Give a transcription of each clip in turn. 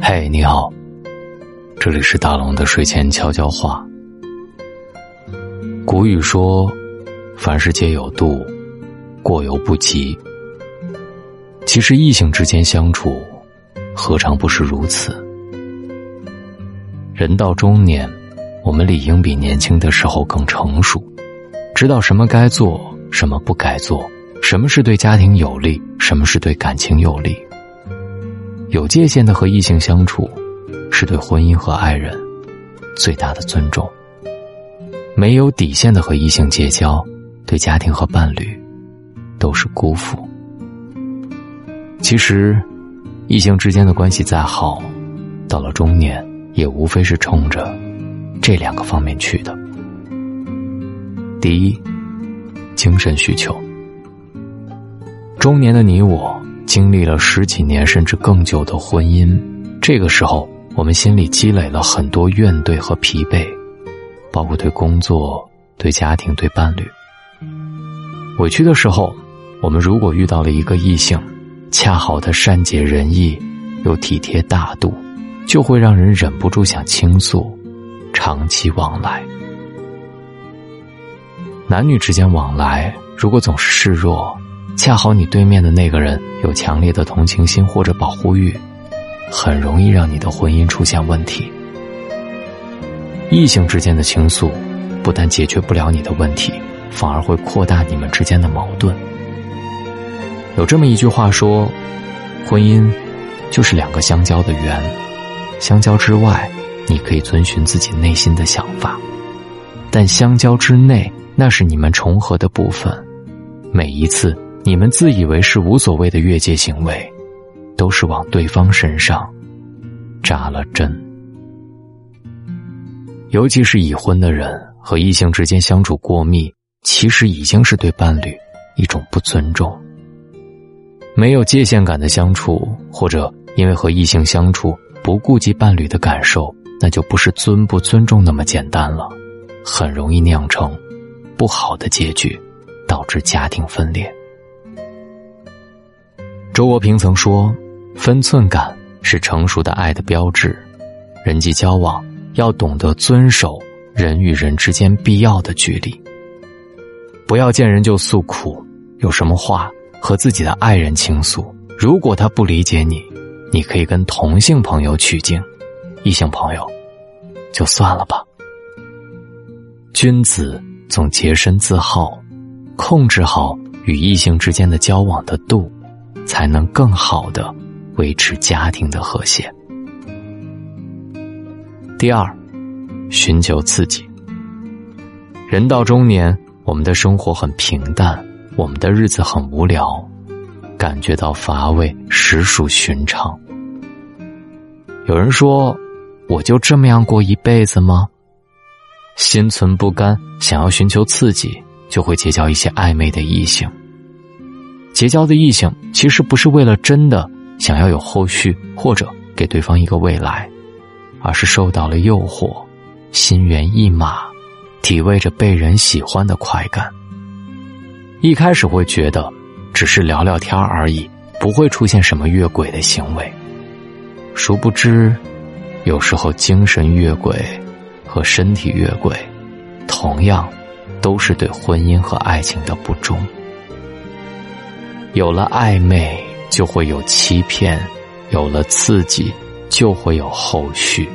嘿，你好，这里是大龙的睡前悄悄话。古语说：“凡事皆有度，过犹不及。”其实异性之间相处，何尝不是如此？人到中年，我们理应比年轻的时候更成熟，知道什么该做，什么不该做，什么是对家庭有利，什么是对感情有利。有界限的和异性相处，是对婚姻和爱人最大的尊重；没有底线的和异性结交，对家庭和伴侣都是辜负。其实，异性之间的关系再好，到了中年，也无非是冲着这两个方面去的。第一，精神需求。中年的你我。经历了十几年甚至更久的婚姻，这个时候我们心里积累了很多怨怼和疲惫，包括对工作、对家庭、对伴侣。委屈的时候，我们如果遇到了一个异性，恰好他善解人意，又体贴大度，就会让人忍不住想倾诉，长期往来。男女之间往来，如果总是示弱。恰好你对面的那个人有强烈的同情心或者保护欲，很容易让你的婚姻出现问题。异性之间的倾诉，不但解决不了你的问题，反而会扩大你们之间的矛盾。有这么一句话说：“婚姻就是两个相交的圆，相交之外，你可以遵循自己内心的想法；但相交之内，那是你们重合的部分。每一次。”你们自以为是无所谓的越界行为，都是往对方身上扎了针。尤其是已婚的人和异性之间相处过密，其实已经是对伴侣一种不尊重。没有界限感的相处，或者因为和异性相处不顾及伴侣的感受，那就不是尊不尊重那么简单了，很容易酿成不好的结局，导致家庭分裂。周国平曾说：“分寸感是成熟的爱的标志，人际交往要懂得遵守人与人之间必要的距离。不要见人就诉苦，有什么话和自己的爱人倾诉。如果他不理解你，你可以跟同性朋友取经，异性朋友就算了吧。君子总洁身自好，控制好与异性之间的交往的度。”才能更好的维持家庭的和谐。第二，寻求刺激。人到中年，我们的生活很平淡，我们的日子很无聊，感觉到乏味，实属寻常。有人说：“我就这么样过一辈子吗？”心存不甘，想要寻求刺激，就会结交一些暧昧的异性。结交的异性其实不是为了真的想要有后续或者给对方一个未来，而是受到了诱惑，心猿意马，体味着被人喜欢的快感。一开始会觉得只是聊聊天而已，不会出现什么越轨的行为。殊不知，有时候精神越轨和身体越轨，同样都是对婚姻和爱情的不忠。有了暧昧，就会有欺骗；有了刺激，就会有后续。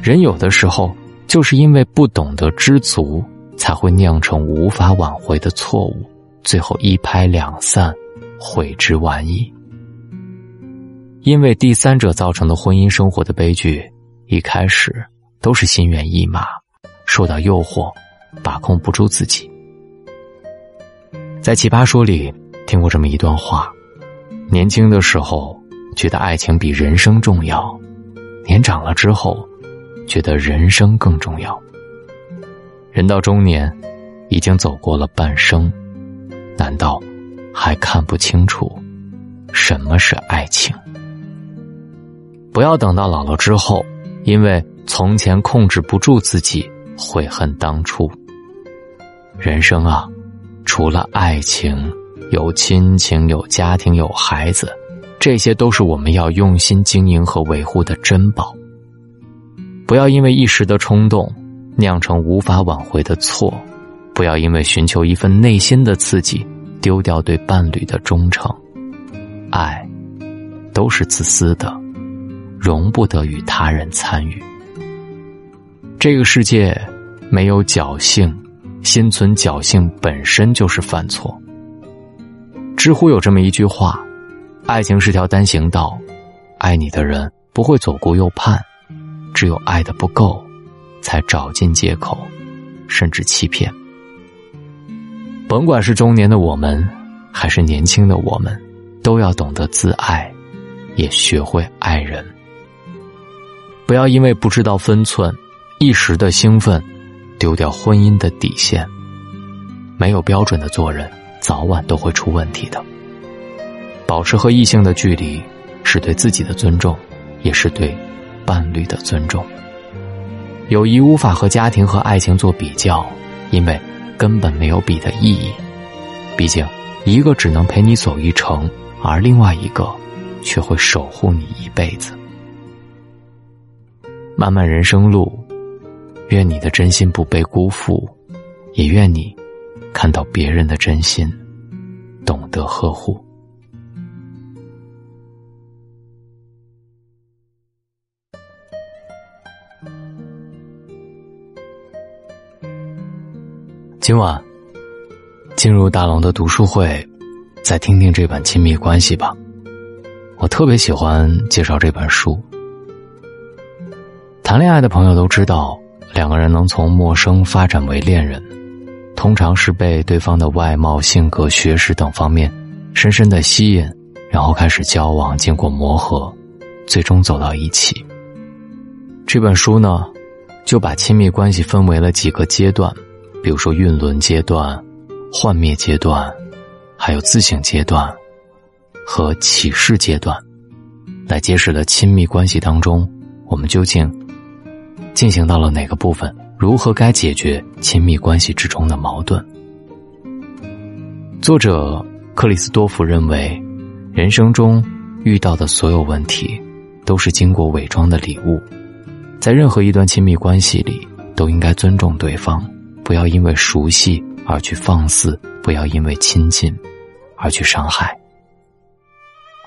人有的时候就是因为不懂得知足，才会酿成无法挽回的错误，最后一拍两散，悔之晚矣。因为第三者造成的婚姻生活的悲剧，一开始都是心猿意马，受到诱惑，把控不住自己。在《奇葩说》里。听过这么一段话：年轻的时候觉得爱情比人生重要，年长了之后觉得人生更重要。人到中年，已经走过了半生，难道还看不清楚什么是爱情？不要等到老了之后，因为从前控制不住自己，悔恨当初。人生啊，除了爱情。有亲情，有家庭，有孩子，这些都是我们要用心经营和维护的珍宝。不要因为一时的冲动，酿成无法挽回的错；不要因为寻求一份内心的刺激，丢掉对伴侣的忠诚。爱，都是自私的，容不得与他人参与。这个世界没有侥幸，心存侥幸本身就是犯错。知乎有这么一句话：“爱情是条单行道，爱你的人不会左顾右盼，只有爱的不够，才找尽借口，甚至欺骗。”甭管是中年的我们，还是年轻的我们，都要懂得自爱，也学会爱人。不要因为不知道分寸，一时的兴奋，丢掉婚姻的底线。没有标准的做人。早晚都会出问题的。保持和异性的距离，是对自己的尊重，也是对伴侣的尊重。友谊无法和家庭和爱情做比较，因为根本没有比的意义。毕竟，一个只能陪你走一程，而另外一个却会守护你一辈子。漫漫人生路，愿你的真心不被辜负，也愿你。看到别人的真心，懂得呵护。今晚进入大龙的读书会，再听听这本《亲密关系》吧。我特别喜欢介绍这本书。谈恋爱的朋友都知道，两个人能从陌生发展为恋人。通常是被对方的外貌、性格、学识等方面深深的吸引，然后开始交往，经过磨合，最终走到一起。这本书呢，就把亲密关系分为了几个阶段，比如说运轮阶段、幻灭阶段，还有自省阶段和启示阶段，来揭示了亲密关系当中我们究竟进行到了哪个部分。如何该解决亲密关系之中的矛盾？作者克里斯多夫认为，人生中遇到的所有问题，都是经过伪装的礼物。在任何一段亲密关系里，都应该尊重对方，不要因为熟悉而去放肆，不要因为亲近而去伤害。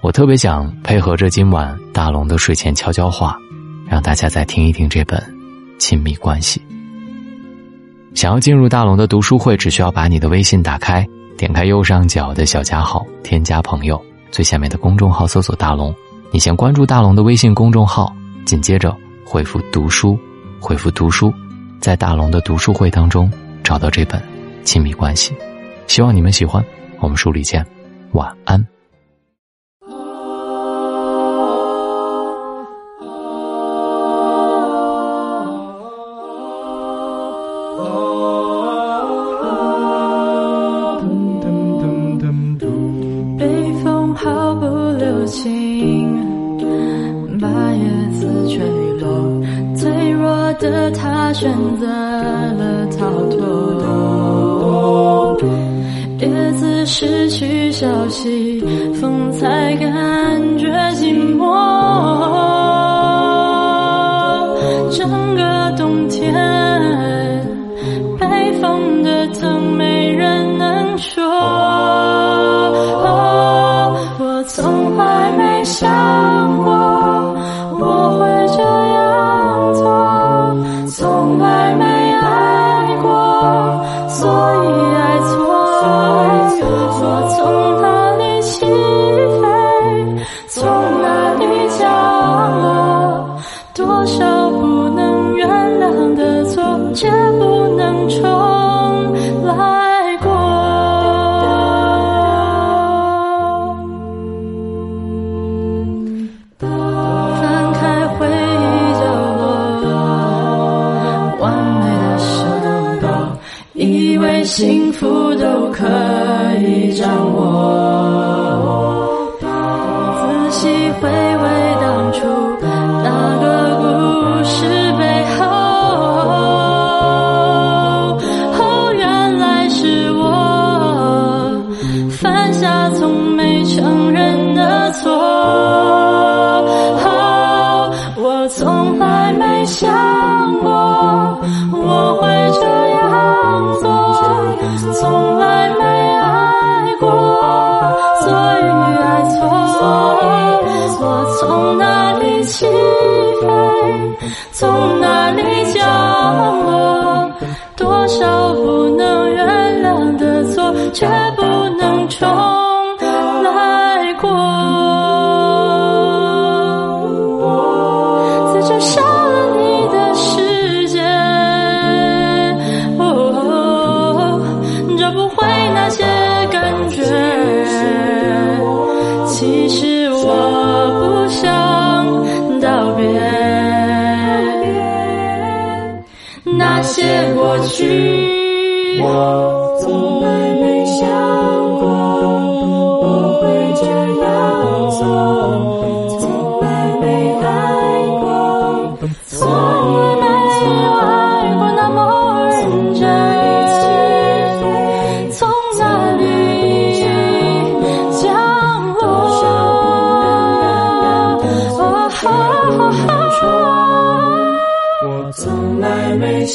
我特别想配合着今晚大龙的睡前悄悄话，让大家再听一听这本《亲密关系》。想要进入大龙的读书会，只需要把你的微信打开，点开右上角的小加号，添加朋友，最下面的公众号搜索“大龙”。你先关注大龙的微信公众号，紧接着回复“读书”，回复“读书”，在大龙的读书会当中找到这本《亲密关系》。希望你们喜欢，我们书里见，晚安。的他选择了逃脱，叶子失去消息，风才感觉寂寞。多少不能原谅的错却不能重来过。翻开回忆角落完美的生活以为幸福都可以掌握。从来没想过我会这样做，从来没爱过，所以爱错。我从哪里起飞，从哪里降落？多少不能原谅的错，却不那些过去，我从来没想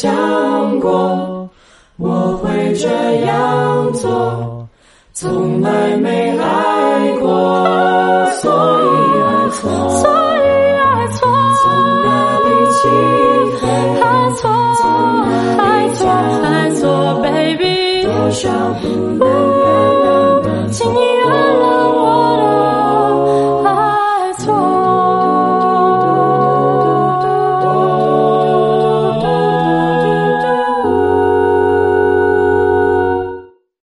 想过我会这样做，从来没爱过，所以爱错。所以爱错，从哪里起？爱错，爱错，爱错，baby。多少不能